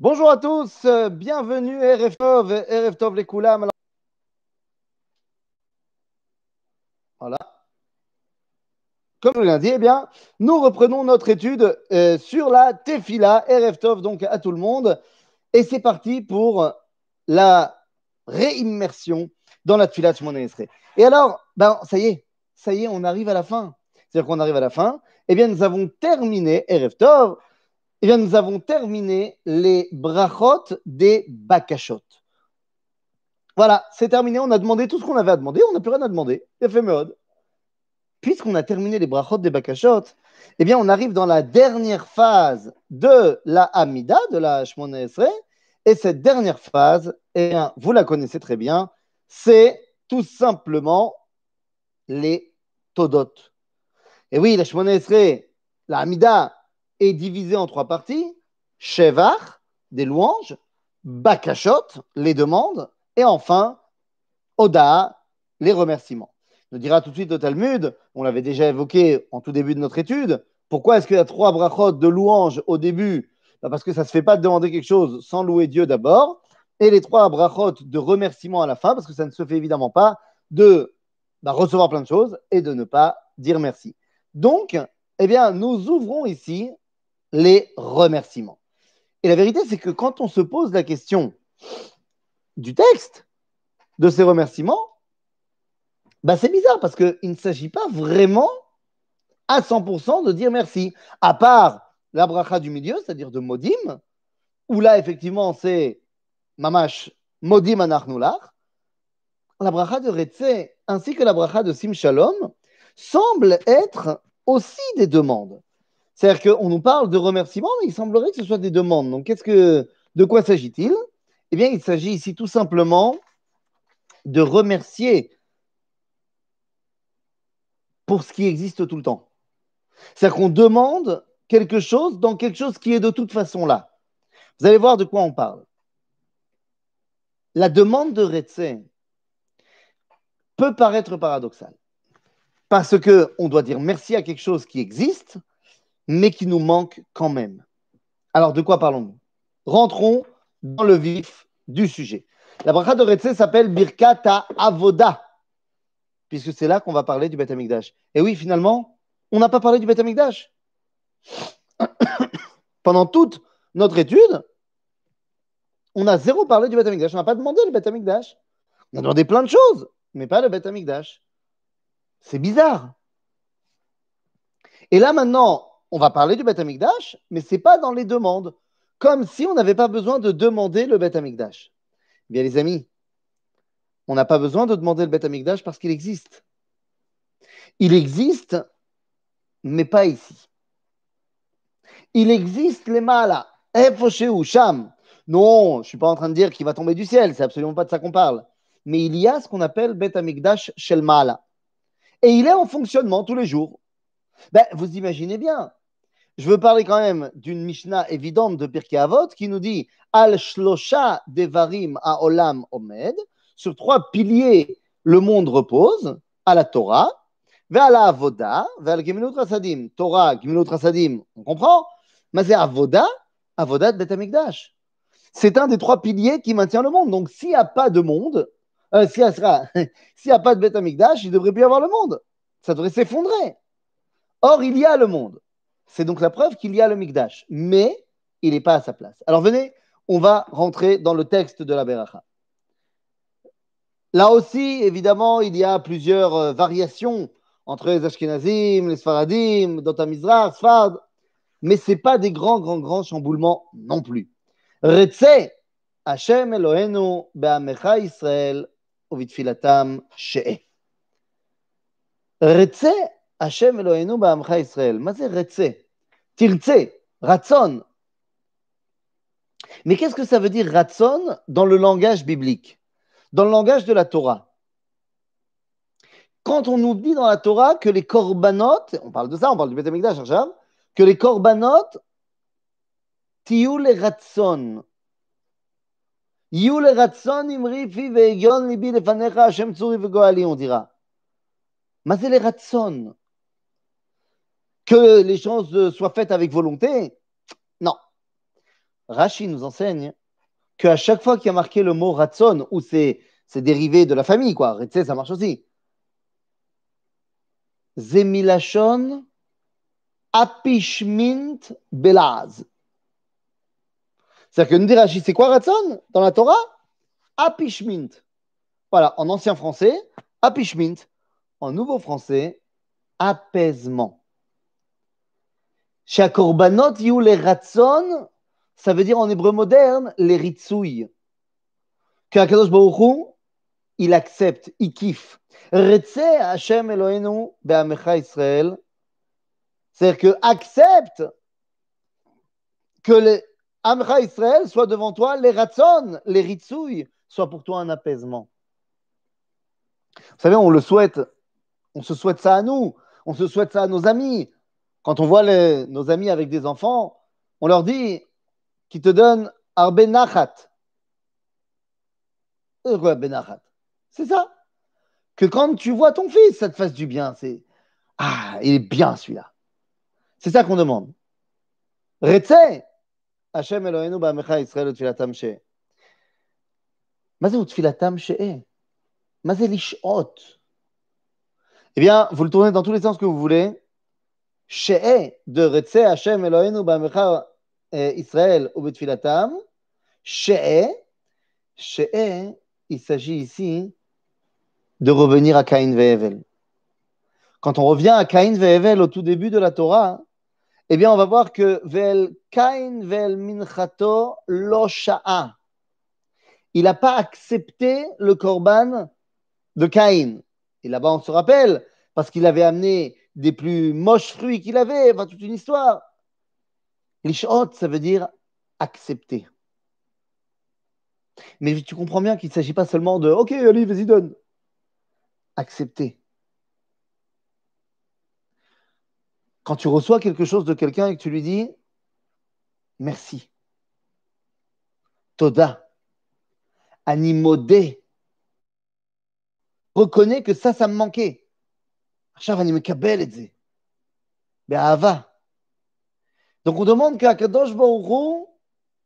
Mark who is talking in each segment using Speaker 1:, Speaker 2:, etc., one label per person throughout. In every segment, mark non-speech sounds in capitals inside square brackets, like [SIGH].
Speaker 1: Bonjour à tous, euh, bienvenue RF Tov, RF Tov les Koulam. Voilà. Comme je l'ai dit, eh bien, nous reprenons notre étude euh, sur la Tefila, RF Tov donc à tout le monde. Et c'est parti pour la réimmersion dans la Tefila Esrei. Et alors, ben, ça y est, ça y est, on arrive à la fin. C'est-à-dire qu'on arrive à la fin. Eh bien, nous avons terminé RF Tov. Eh bien, nous avons terminé les brachot des bakashot. Voilà, c'est terminé. On a demandé tout ce qu'on avait à demander. On n'a plus rien à demander. Il a fait. Puisqu'on a terminé les brachot des bakashot, eh bien, on arrive dans la dernière phase de la Amida, de la Shmona. Et cette dernière phase, eh vous la connaissez très bien, c'est tout simplement les Todot. Et oui, la Shmona la Amida, est divisée en trois parties. Shevar, des louanges, Bakashot, les demandes, et enfin, Oda, les remerciements. Nous dira tout de suite le Talmud, on l'avait déjà évoqué en tout début de notre étude, pourquoi est-ce qu'il y a trois brachot de louanges au début? Bah Parce que ça ne se fait pas de demander quelque chose sans louer Dieu d'abord, et les trois brachot de remerciements à la fin, parce que ça ne se fait évidemment pas de bah, recevoir plein de choses et de ne pas dire merci. Donc, eh bien, nous ouvrons ici les remerciements. Et la vérité, c'est que quand on se pose la question du texte de ces remerciements, bah c'est bizarre parce qu'il ne s'agit pas vraiment à 100% de dire merci, à part la bracha du milieu, c'est-à-dire de Modim, où là, effectivement, c'est Mamash Modim Anarnulach. La bracha de Retse ainsi que la bracha de Sim Shalom semblent être aussi des demandes. C'est-à-dire qu'on nous parle de remerciements, mais il semblerait que ce soit des demandes. Donc, qu'est-ce que, de quoi s'agit-il? Eh bien, il s'agit ici tout simplement de remercier pour ce qui existe tout le temps. C'est-à-dire qu'on demande quelque chose dans quelque chose qui est de toute façon là. Vous allez voir de quoi on parle. La demande de Retse peut paraître paradoxale. Parce qu'on doit dire merci à quelque chose qui existe, mais qui nous manque quand même. Alors, de quoi parlons-nous? Rentrons dans le vif du sujet. La bracha de Retse s'appelle Birkata Avoda, puisque c'est là qu'on va parler du Beth Amikdash. Et oui, finalement, on n'a pas parlé du Beth Amikdash. [COUGHS] Pendant toute notre étude, on a zéro parlé du Beth Amikdash. On n'a pas demandé le Beth Amikdash. On a demandé plein de choses, mais pas le Beth Amikdash. C'est bizarre. Et là, maintenant, on va parler du Beth Amikdash, mais ce n'est pas dans les demandes. Comme si on n'avait pas besoin de demander le Beth Amikdash. Bien, les amis, on n'a pas besoin de demander le Beth Amikdash parce qu'il existe. Il existe, mais pas ici. Il existe les malas. ou Sham. Non, je ne suis pas en train de dire qu'il va tomber du ciel, c'est absolument pas de ça qu'on parle. Mais il y a ce qu'on appelle Beth Amikdash Shel Mala. Et il est en fonctionnement tous les jours. Ben, vous imaginez bien. Je veux parler quand même d'une Mishnah évidente de Pirkei Avot qui nous dit Al shlosha devarim a olam omed. Sur trois piliers, le monde repose à la Torah, vers la avoda, vers le rasadim. Torah, gemilut rasadim, on comprend Mais c'est avoda, avoda de Bet Amikdash. C'est un des trois piliers qui maintient le monde. Donc, s'il n'y a pas de monde, euh, s'il n'y [LAUGHS] a pas de Bet Amikdash, il ne devrait plus y avoir le monde. Ça devrait s'effondrer. Or, il y a le monde. C'est donc la preuve qu'il y a le Mikdash, mais il n'est pas à sa place. Alors venez, on va rentrer dans le texte de la Beracha. Là aussi, évidemment, il y a plusieurs euh, variations entre les Ashkenazim, les Sfaradim, Dota Mizrach, mais ce n'est pas des grands, grands, grands chamboulements non plus. Retse, Hashem Elohenu, Be'amecha Israël, Ovitfilatam, She'e. Retse, Hashem Elohenu, Be'amecha Israël. Mais c'est Tirtse, Ratson. Mais qu'est-ce que ça veut dire Ratson dans le langage biblique, dans le langage de la Torah Quand on nous dit dans la Torah que les corbanotes, on parle de ça, on parle du Beth que les corbanotes, tiou les Ratson. You les Ratson, imri fi ve'egion libi lefanecha Hashem tsuri ve'goali, on dira. Mais c'est les Ratson. Que les choses soient faites avec volonté Non. Rashi nous enseigne qu'à chaque fois qu'il y a marqué le mot ratson, ou c'est dérivé de la famille, quoi, ça marche aussi. Zemilachon apishmint belaz. C'est-à-dire que nous dit Rashi, c'est quoi ratson dans la Torah? Apishmint. Voilà, en ancien français, apishmint. En nouveau français, apaisement. Chez Korbanot, les ratson, ça veut dire en hébreu moderne les ritsouilles. Qu'Akadosh Baruch il accepte, il kiffe. Retse Hashem Eloheinu be'amecha Israël. C'est-à-dire que accepte que les Amecha Israël soit devant toi, les ratson, les ritsouilles, soient pour toi un apaisement. Vous savez, on le souhaite, on se souhaite ça à nous, on se souhaite ça à nos amis. Quand on voit les, nos amis avec des enfants, on leur dit qui te donne Arbe Nachat. C'est ça. Que quand tu vois ton fils, ça te fasse du bien. C'est Ah, il est bien celui-là. C'est ça qu'on demande. Retse, Hashem Eloheinu Ba'amecha Tfilatam She'e. Tfilatam eh? eh bien, vous le tournez dans tous les sens que vous voulez. She'e de Retse Hashem Eloheinu ba'amecha Israël ou Betfilatam, She'e, il s'agit ici de revenir à Caïn Ve'evel. Quand on revient à Caïn Ve'evel au tout début de la Torah, eh bien, on va voir que Ve'el Caïn Ve'el Minchato Lo Sha'a. Il n'a pas accepté le korban de Caïn. Et là-bas, on se rappelle, parce qu'il avait amené des plus moches fruits qu'il avait, enfin, toute une histoire. Lishot, ça veut dire accepter. Mais tu comprends bien qu'il ne s'agit pas seulement de OK, allez, vas-y, donne. Accepter. Quand tu reçois quelque chose de quelqu'un et que tu lui dis merci, Toda, animodé, reconnais que ça, ça me manquait. Be'ava. Donc on demande qu'à Kadosh Baruch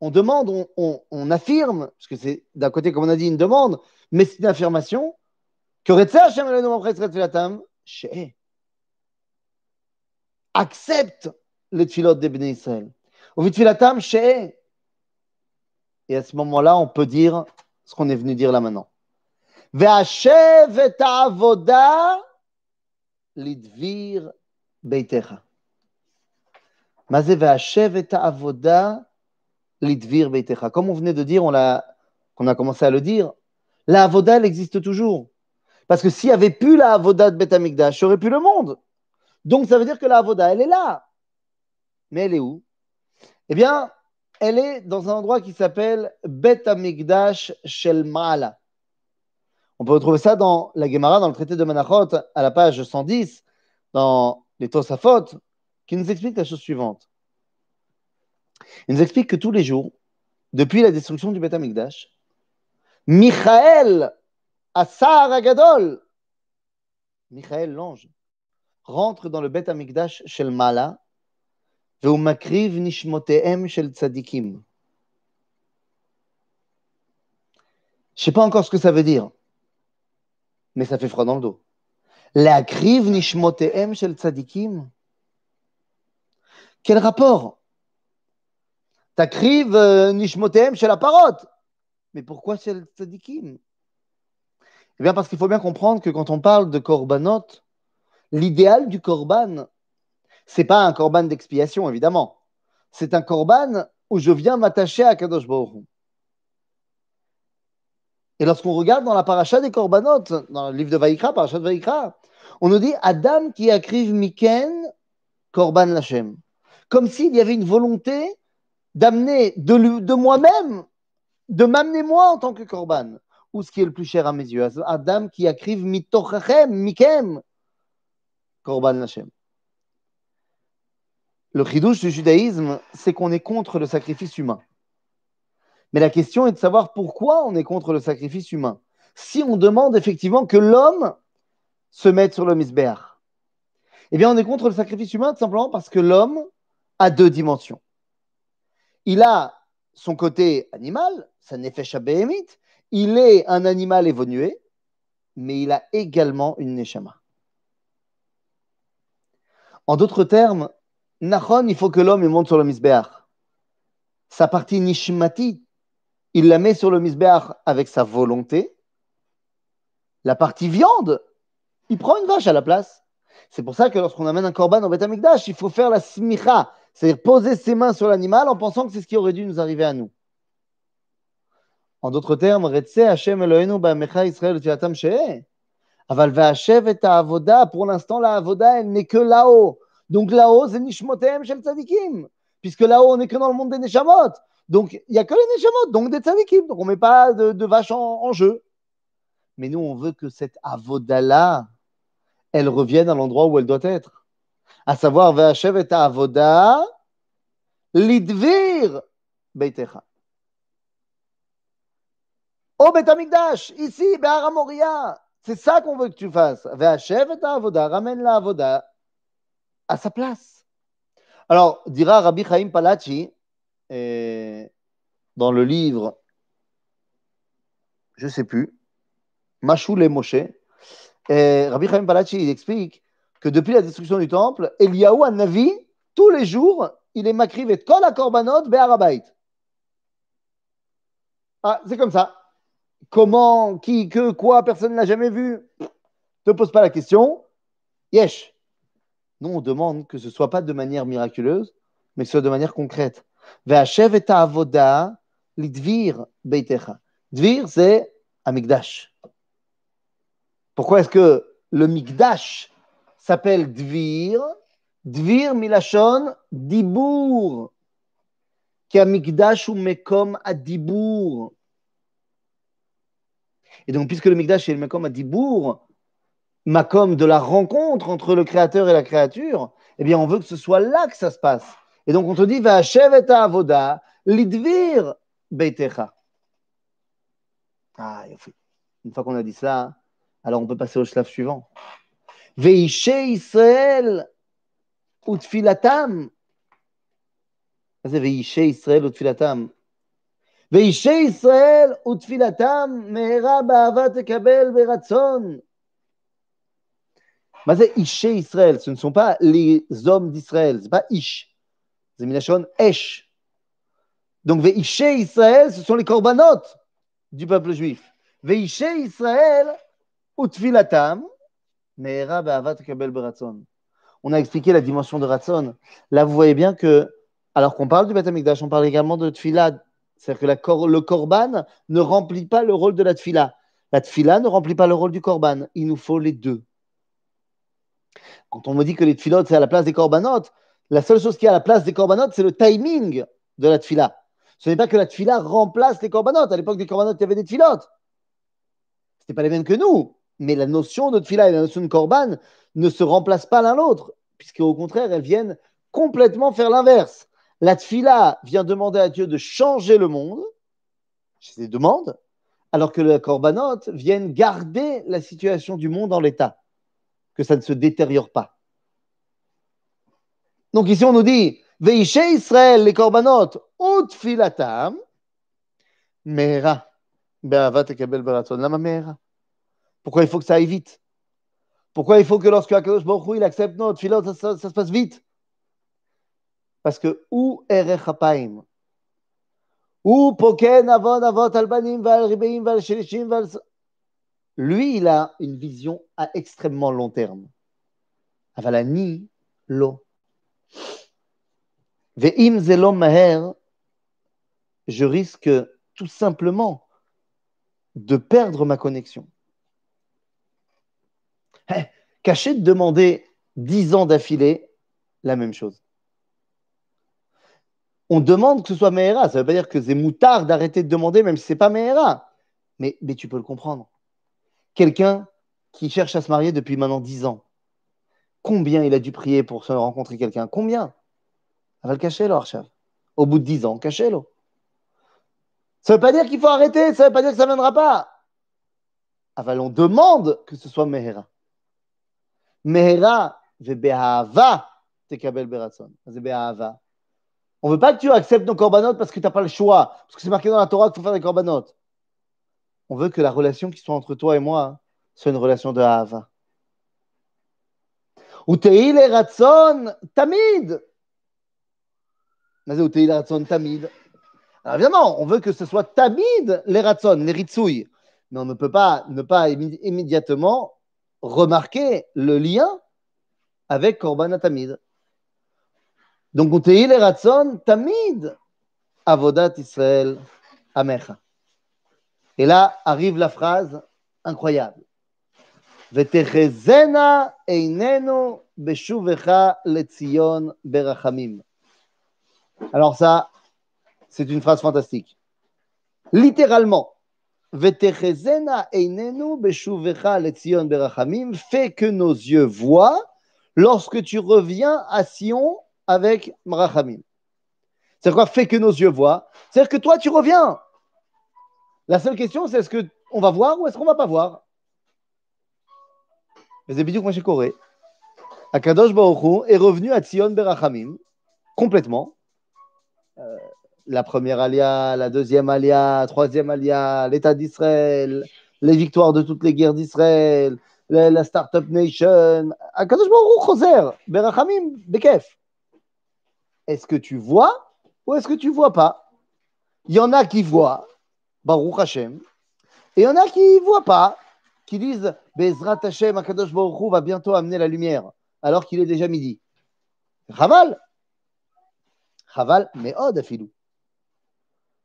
Speaker 1: on demande, on, on, on, affirme, parce que c'est d'un côté, comme on a dit, une demande, mais c'est une affirmation, que Hashem accepte les tfilot des Bnei Israël. Et à ce moment-là, on peut dire ce qu'on est venu dire là maintenant. Ve'ashev et avoda lidvir beitecha. Comme on venait de dire, on a, commencé à le dire, la elle existe toujours. Parce que s'il n'y avait plus la avoda de Bet Amikdash, il n'y aurait plus le monde. Donc ça veut dire que la avoda, elle est là. Mais elle est où? Eh bien, elle est dans un endroit qui s'appelle Bet Amikdash Shel Mala. On peut retrouver ça dans la Gemara, dans le traité de Menachot, à la page 110, dans les Tosafot, qui nous explique la chose suivante. Il nous explique que tous les jours, depuis la destruction du Beth Amikdash, Michael, Assar Agadol, Michael l'ange, rentre dans le Beth Amikdash shel Mala, makriv nishmoteem shel tzadikim. Je ne sais pas encore ce que ça veut dire, mais ça fait froid dans le dos. La kriv nishmoteem shel tzadikim. Quel rapport? Takriv euh, nishmotem chez la parotte. Mais pourquoi chez le tzadikim? Eh bien, parce qu'il faut bien comprendre que quand on parle de korbanot, l'idéal du korban, c'est pas un korban d'expiation, évidemment. C'est un korban où je viens m'attacher à Kadosh Baruch Et lorsqu'on regarde dans la paracha des korbanot, dans le livre de Vaikra, paracha de Vaikra, on nous dit Adam qui akriv miken korban lachem comme s'il y avait une volonté d'amener de, moi-même, de m'amener moi en tant que korban. Ou ce qui est le plus cher à mes yeux, Adam qui écrive mitochachem, mikem, korban Hashem. Le chidouche du judaïsme, c'est qu'on est contre le sacrifice humain. Mais la question est de savoir pourquoi on est contre le sacrifice humain. Si on demande effectivement que l'homme se mette sur le misbéach, eh bien on est contre le sacrifice humain tout simplement parce que l'homme a deux dimensions. Il a son côté animal, sa nefesh béhémite, il est un animal évolué, mais il a également une neshama. En d'autres termes, Nachon, il faut que l'homme monte sur le misbéach. Sa partie nishmati, il la met sur le misbéach avec sa volonté. La partie viande, il prend une vache à la place. C'est pour ça que lorsqu'on amène un korban au Beth il faut faire la smicha, c'est-à-dire poser ses mains sur l'animal en pensant que c'est ce qui aurait dû nous arriver à nous. En d'autres termes, Retse Hashem ba'amecha Israël tiatam. Aval et avoda. Pour l'instant, la avoda, elle n'est que là-haut. Donc là-haut, c'est nishmotem shel tzadikim. Puisque là-haut, on n'est que dans le monde des neshamot. Donc il n'y a que les neshamot, donc des tzadikim. Donc on ne met pas de, de vache en, jeu. Mais nous, on veut que cette avoda-là, elle revienne à l'endroit où elle doit être à savoir Ve'ashev et avoda lidvir beitecha. Au Betamikdash, ici, Be'ara Moria. C'est ça qu'on veut que tu fasses. Ve'ashev et avoda, ramène la avoda à sa place. Alors, dira Rabbi Chaim Palachi, dans le livre, je ne sais plus, Mashou le Moshe, et Rabbi Chaim Palachi, il explique que depuis la destruction du temple, Eliyahu, un Navi, tous les jours, il est makriv et kol. Ah, c'est comme ça. Comment, qui, que, quoi, personne ne l'a jamais vu? Ne pose pas la question. Yesh. Nous, on demande que ce ne soit pas de manière miraculeuse, mais que ce soit de manière concrète. Ve'ashev et avoda lidvir beitecha. Dvir, c'est amigdash. Pourquoi est-ce que le migdash s'appelle Dvir. Dvir milachon dibour. Qui a mikdash ou mekom à dibour. Et donc, puisque le mikdash est le mekom à dibour, makom de la rencontre entre le créateur et la créature, eh bien, on veut que ce soit là que ça se passe. Et donc on te dit, va et avoda, l'idvir beitecha. Ah, une fois qu'on a dit ça, alors on peut passer au shlaf suivant. Veishe Israël utfilatam. C'est Veishe Israël utfilatam. Veishe Israël utfilatam mehera ba'ava tekabel beratzon. Ishe Israël, ce ne sont pas les hommes d'Israël, ce n'est pas Ish. Donc, Veishe Israël, ce sont les korbanot du peuple juif. Veishe Israël, utfilatam, on a expliqué la dimension de Ratson. Là, vous voyez bien que, alors qu'on parle du Beth Amikdash, on parle également de Tfila. C'est-à-dire que le Korban ne remplit pas le rôle de la Tfila. La Tfila ne remplit pas le rôle du Korban. Il nous faut les deux. Quand on me dit que les Tfilot, c'est à la place des Korbanot, la seule chose qui à la place des Korbanot, c'est le timing de la Tfila. Ce n'est pas que la Tfila remplace les Korbanot. À l'époque des Korbanot, il y avait des Tfilot. Ce n'était pas les mêmes que nous mais la notion de tfila et la notion de korban ne se remplacent pas l'un l'autre, puisqu'au contraire, elles viennent complètement faire l'inverse. La tfila vient demander à Dieu de changer le monde, des demandes, alors que le korbanot vient garder la situation du monde en l'état, que ça ne se détériore pas. Donc ici, on nous dit, Veishe Israël, les korbanot, ut filatam, mera, be'avat ekabel baraton, lama mera. Pourquoi il faut que ça aille vite? Pourquoi il faut que lorsque Akadosh Baruch il accepte notre filote, ça, se passe vite? Parce que ou erechapaim, ou poken avon avot albanim val ribeim val shelishim val... Lui, il a une vision à extrêmement long terme. Avalani lo. Ve'im zelom maher, je risque tout simplement de perdre ma connexion. Caché de demander dix ans d'affilée la même chose. On demande que ce soit Mehera. Ça ne veut pas dire que c'est moutard d'arrêter de demander, même si ce n'est pas Mehera. Mais, mais tu peux le comprendre. Quelqu'un qui cherche à se marier depuis maintenant dix ans, combien il a dû prier pour se rencontrer quelqu'un? Combien Elle va le cacher, Archav. Au bout de 10 ans, cachez-le. Ça ne veut pas dire qu'il faut arrêter, ça ne veut pas dire que ça ne viendra pas. Aval, on demande que ce soit Mehera. Mehera, Vebehava, Tekabel Beratson. Vebehava. On ne veut pas que tu acceptes nos corbanotes parce que tu n'as pas le choix, parce que c'est marqué dans la Torah qu'il faut faire des corbanotes. On veut que la relation qui soit entre toi et moi soit une relation de Hava. Ou Tamid, Tamid. Alors évidemment, on veut que ce soit Tamid les Ratson, les Ritsouilles. Mais on ne peut pas ne pas immédiatement remarquer le lien avec Korban Tamid. Donc, on les Ratson Tamid Avodat Israël Amecha. Et là arrive la phrase incroyable. Vetechezena einenu beshuvecha lezion berachamim. Alors ça, c'est une phrase fantastique. Littéralement, fait que nos yeux voient lorsque tu reviens à Sion avec marachamim. C'est quoi fait que nos yeux voient C'est-à-dire que toi tu reviens. La seule question, c'est est-ce qu'on va voir ou est-ce qu'on va pas voir? Mais c'est bidou Corée. Akadosh Baruch est revenu à Tzion Berachamim complètement. Euh, la première alia, la deuxième alia, la troisième alia, l'État d'Israël, les victoires de toutes les guerres d'Israël, la, la Startup Nation. Akadosh Baruch Berachamim, Bekef. Est-ce que tu vois ou est-ce que tu vois pas? Il y en a qui voient Baruch Hashem. Et il y en a qui voient pas, qui disent Bezrat Hashem, Akadosh Baruch va bientôt amener la lumière, alors qu'il est déjà midi. Chaval Chaval, mais oh, Dafilou.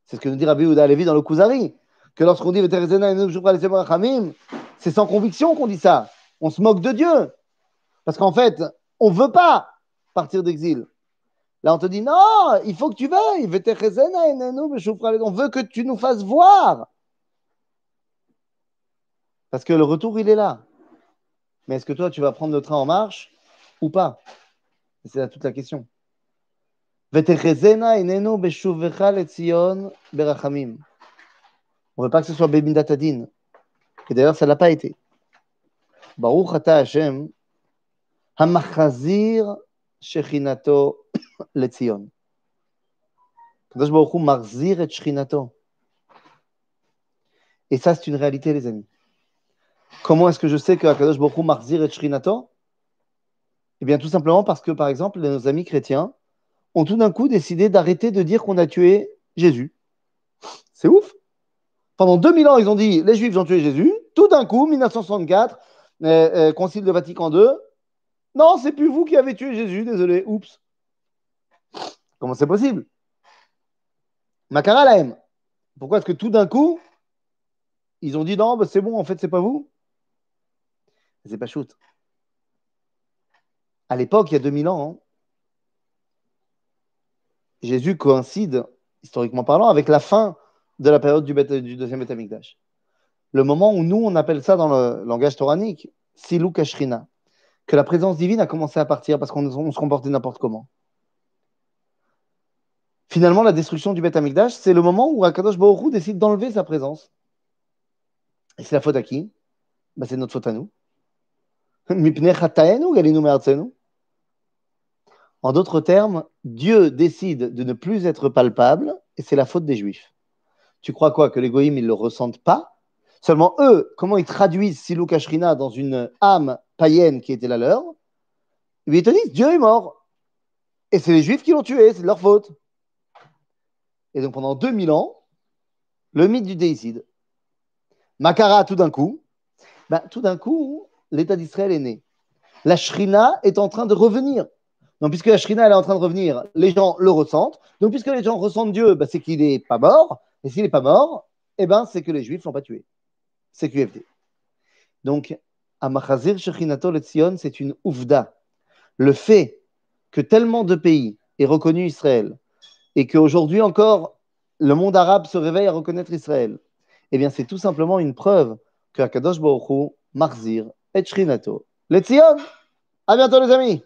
Speaker 1: C'est ce que nous dit Rabbi Ouda Levi dans le Kuzari, que lorsqu'on dit c'est sans conviction qu'on dit ça. On se moque de Dieu. Parce qu'en fait, on ne veut pas partir d'exil. Là, on te dit non, il faut que tu veuilles. On veut que tu nous fasses voir. Parce que le retour, il est là. Mais est-ce que toi, tu vas prendre le train en marche ou pas? C'est toute la question. On ne veut pas que ce soit Bemindatadin. Et d'ailleurs, ça ne l'a pas été. Baruch ata Hashem, hamachazir shechinato letzion. Kadosh et ça, c'est une réalité, les amis. Comment est-ce que je sais que Kadosh Baruch marzir et shechinato Eh bien, tout simplement parce que, par exemple, nos amis chrétiens, ont tout d'un coup décidé d'arrêter de dire qu'on a tué Jésus. C'est ouf. Pendant 2000 ans, ils ont dit les Juifs ont tué Jésus. Tout d'un coup, 1964, euh, euh, Concile de Vatican II, non, c'est plus vous qui avez tué Jésus, désolé, oups. Comment c'est possible? Makara. Pourquoi est-ce que tout d'un coup, ils ont dit non, bah, c'est bon, en fait, c'est pas vous? C'est pas shoot. À l'époque, il y a 2000 ans, hein, Jésus coïncide, historiquement parlant, avec la fin de la période du, deuxième Betamikdash. Le moment où nous, on appelle ça dans le langage toranique, Silou Kashrina, que la présence divine a commencé à partir parce qu'on se comportait n'importe comment. Finalement, la destruction du Beth Amikdash, c'est le moment où Akadosh Baruch décide d'enlever sa présence. Et c'est la faute à qui? Bah, C'est notre faute à nous. [LAUGHS] En d'autres termes, Dieu décide de ne plus être palpable et c'est la faute des Juifs. Tu crois quoi Que les ils ne le ressentent pas? Seulement eux, comment ils traduisent Silou Kashrina dans une âme païenne qui était la leur? Ils te disent Dieu est mort. Et c'est les Juifs qui l'ont tué, c'est de leur faute. Et donc pendant 2000 ans, le mythe du déicide. Makara, tout d'un coup, ben, tout d'un coup, l'État d'Israël est né. La Shrina est en train de revenir. Donc, puisque la Shrina est en train de revenir, les gens le ressentent. Donc, puisque les gens ressentent Dieu, ben, c'est qu'il n'est pas mort. Et s'il n'est pas mort, eh ben, c'est que les Juifs ne l'ont pas tué. C'est QFD. Donc, Amachazir Shechinato le Tzion, c'est une oufda. Le fait que tellement de pays aient reconnu Israël, et qu'aujourd'hui encore, le monde arabe se réveille à reconnaître Israël, eh bien, c'est tout simplement une preuve que Akadosh Baruch Hu, Marzir, et Shrinato, les À bientôt, les amis!